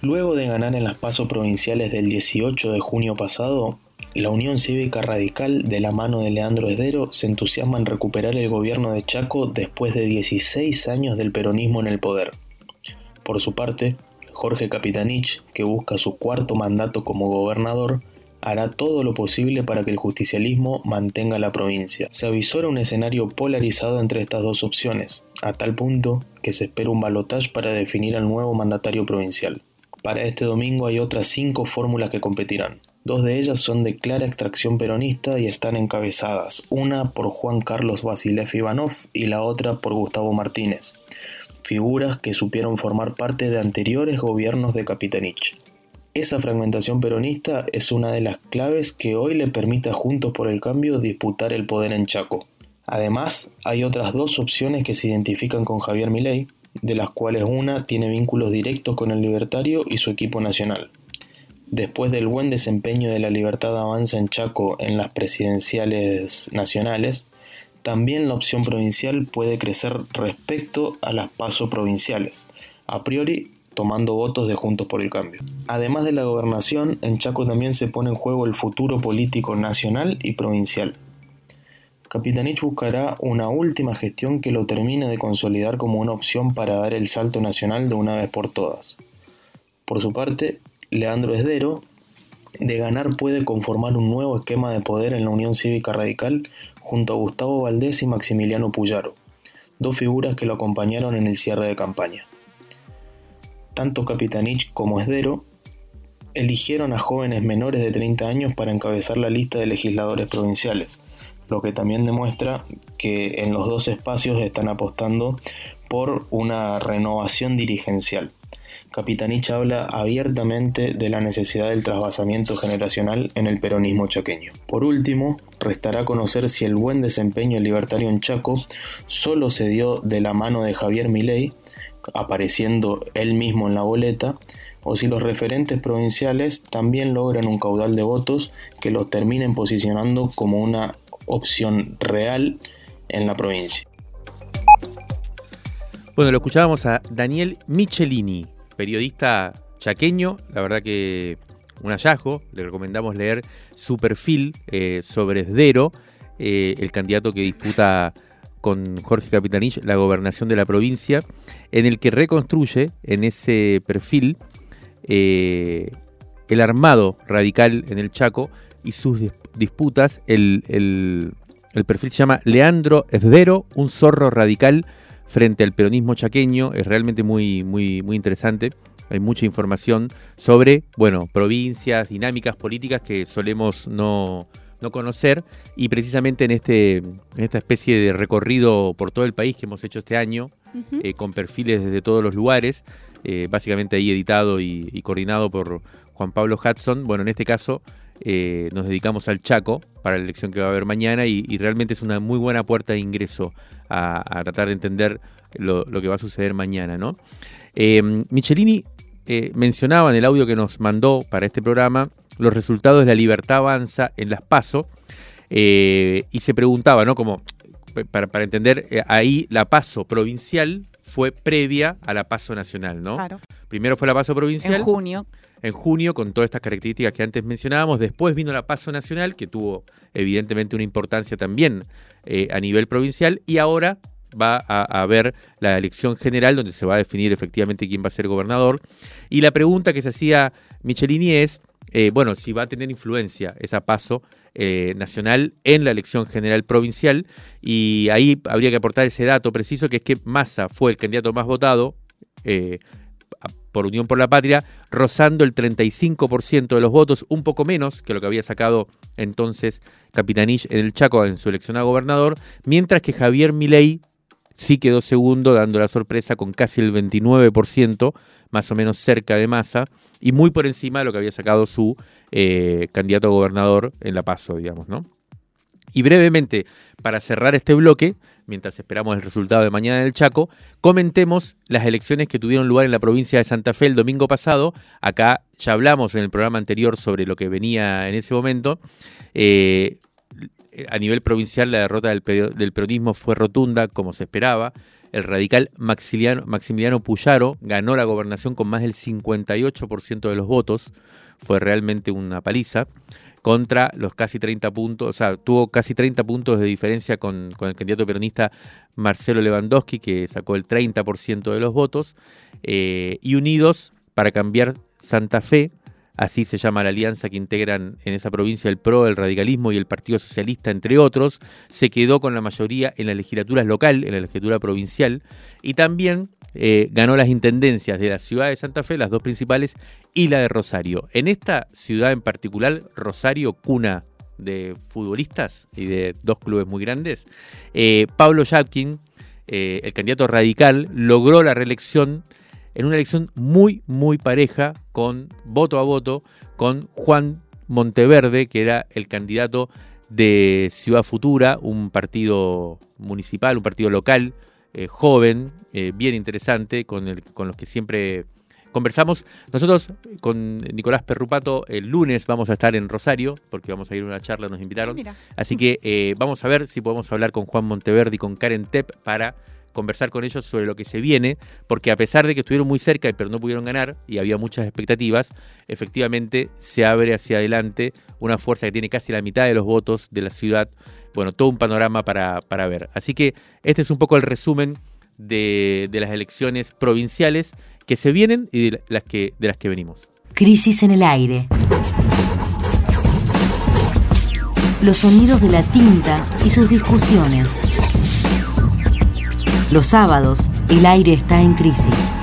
Luego de ganar en las pasos provinciales del 18 de junio pasado, la Unión Cívica Radical, de la mano de Leandro Esdero, se entusiasma en recuperar el gobierno de Chaco después de 16 años del peronismo en el poder. Por su parte, Jorge Capitanich, que busca su cuarto mandato como gobernador, hará todo lo posible para que el justicialismo mantenga la provincia. Se avisora un escenario polarizado entre estas dos opciones, a tal punto que se espera un balotaje para definir al nuevo mandatario provincial. Para este domingo hay otras cinco fórmulas que competirán. Dos de ellas son de clara extracción peronista y están encabezadas, una por Juan Carlos Basilev Ivanov y la otra por Gustavo Martínez, figuras que supieron formar parte de anteriores gobiernos de Capitanich. Esa fragmentación peronista es una de las claves que hoy le permite a Juntos por el Cambio disputar el poder en Chaco. Además, hay otras dos opciones que se identifican con Javier Milei, de las cuales una tiene vínculos directos con el libertario y su equipo nacional. Después del buen desempeño de la Libertad Avanza en Chaco en las presidenciales nacionales, también la opción provincial puede crecer respecto a las pasos provinciales, a priori tomando votos de Juntos por el Cambio. Además de la gobernación, en Chaco también se pone en juego el futuro político nacional y provincial. Capitanich buscará una última gestión que lo termine de consolidar como una opción para dar el salto nacional de una vez por todas. Por su parte, Leandro Esdero, de ganar puede conformar un nuevo esquema de poder en la Unión Cívica Radical junto a Gustavo Valdés y Maximiliano Puyaro, dos figuras que lo acompañaron en el cierre de campaña. Tanto Capitanich como Esdero eligieron a jóvenes menores de 30 años para encabezar la lista de legisladores provinciales, lo que también demuestra que en los dos espacios están apostando por una renovación dirigencial. Capitanich habla abiertamente de la necesidad del trasvasamiento generacional en el peronismo chaqueño. Por último, restará conocer si el buen desempeño libertario en Chaco solo se dio de la mano de Javier Milei, apareciendo él mismo en la boleta, o si los referentes provinciales también logran un caudal de votos que los terminen posicionando como una opción real en la provincia. Bueno, lo escuchábamos a Daniel Michelini, periodista chaqueño, la verdad que un hallazgo, le recomendamos leer su perfil eh, sobre Esdero, eh, el candidato que disputa con Jorge Capitanich la gobernación de la provincia, en el que reconstruye en ese perfil eh, el armado radical en el Chaco y sus disputas. El, el, el perfil se llama Leandro Esdero, un zorro radical frente al peronismo chaqueño. Es realmente muy, muy, muy interesante. Hay mucha información sobre, bueno, provincias, dinámicas políticas que solemos no, no conocer. Y precisamente en, este, en esta especie de recorrido por todo el país que hemos hecho este año, eh, con perfiles desde todos los lugares, eh, básicamente ahí editado y, y coordinado por Juan Pablo Hudson. Bueno, en este caso eh, nos dedicamos al Chaco para la elección que va a haber mañana y, realmente es una muy buena puerta de ingreso a, tratar de entender lo, que va a suceder mañana, ¿no? Eh, Michelini eh, mencionaba en el audio que nos mandó para este programa los resultados de la libertad avanza en las PASO y se preguntaba, ¿no? Como para, entender, ahí la PASO provincial fue previa a la PASO nacional, ¿no? Claro. Primero fue la PASO provincial. En junio. En junio, con todas estas características que antes mencionábamos. Después vino la PASO nacional, que tuvo evidentemente una importancia también eh, a nivel provincial. Y ahora va a, a haber la elección general, donde se va a definir efectivamente quién va a ser gobernador. Y la pregunta que se hacía Michelini es, eh, bueno, si va a tener influencia esa PASO eh, nacional en la elección general provincial. Y ahí habría que aportar ese dato preciso, que es que Massa fue el candidato más votado. eh, por Unión por la Patria, rozando el 35% de los votos, un poco menos que lo que había sacado entonces Capitanich en el Chaco en su elección a gobernador, mientras que Javier Milei sí quedó segundo, dando la sorpresa con casi el 29%, más o menos cerca de Massa, y muy por encima de lo que había sacado su eh, candidato a gobernador en La Paso, digamos, ¿no? Y brevemente, para cerrar este bloque, mientras esperamos el resultado de mañana en el Chaco, comentemos las elecciones que tuvieron lugar en la provincia de Santa Fe el domingo pasado. Acá ya hablamos en el programa anterior sobre lo que venía en ese momento. Eh, a nivel provincial, la derrota del, pe- del peronismo fue rotunda, como se esperaba. El radical Maximiliano, Maximiliano Puyaro ganó la gobernación con más del 58% de los votos. fue realmente una paliza contra los casi 30 puntos, o sea, tuvo casi 30 puntos de diferencia con, con el candidato peronista Marcelo Lewandowski, que sacó el 30% de los votos, eh, y Unidos para cambiar Santa Fe, así se llama la alianza que integran en esa provincia el PRO, el radicalismo y el Partido Socialista, entre otros, se quedó con la mayoría en las legislaturas local, en la legislatura provincial, y también eh, ganó las intendencias de la ciudad de Santa Fe, las dos principales, y la de Rosario. En esta ciudad en particular, Rosario, cuna de futbolistas y de dos clubes muy grandes, eh, Pablo Yapkin, eh, el candidato radical, logró la reelección en una elección muy, muy pareja, con voto a voto, con Juan Monteverde, que era el candidato de Ciudad Futura, un partido municipal, un partido local, eh, joven, eh, bien interesante, con, el, con los que siempre conversamos. Nosotros con Nicolás Perrupato el lunes vamos a estar en Rosario, porque vamos a ir a una charla, nos invitaron. Mira. Así que eh, vamos a ver si podemos hablar con Juan Monteverde y con Karen Tepp para conversar con ellos sobre lo que se viene, porque a pesar de que estuvieron muy cerca pero no pudieron ganar y había muchas expectativas, efectivamente se abre hacia adelante una fuerza que tiene casi la mitad de los votos de la ciudad. Bueno, todo un panorama para, para ver. Así que este es un poco el resumen de, de las elecciones provinciales que se vienen y de las que, de las que venimos. Crisis en el aire. Los sonidos de la tinta y sus discusiones. Los sábados, el aire está en crisis.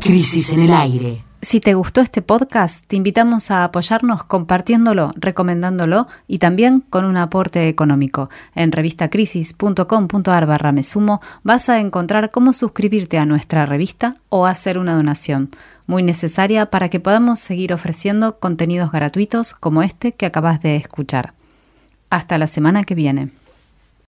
Crisis en el aire. Si te gustó este podcast, te invitamos a apoyarnos compartiéndolo, recomendándolo y también con un aporte económico. En revistacrisis.com.ar barra me sumo vas a encontrar cómo suscribirte a nuestra revista o hacer una donación, muy necesaria para que podamos seguir ofreciendo contenidos gratuitos como este que acabas de escuchar. Hasta la semana que viene.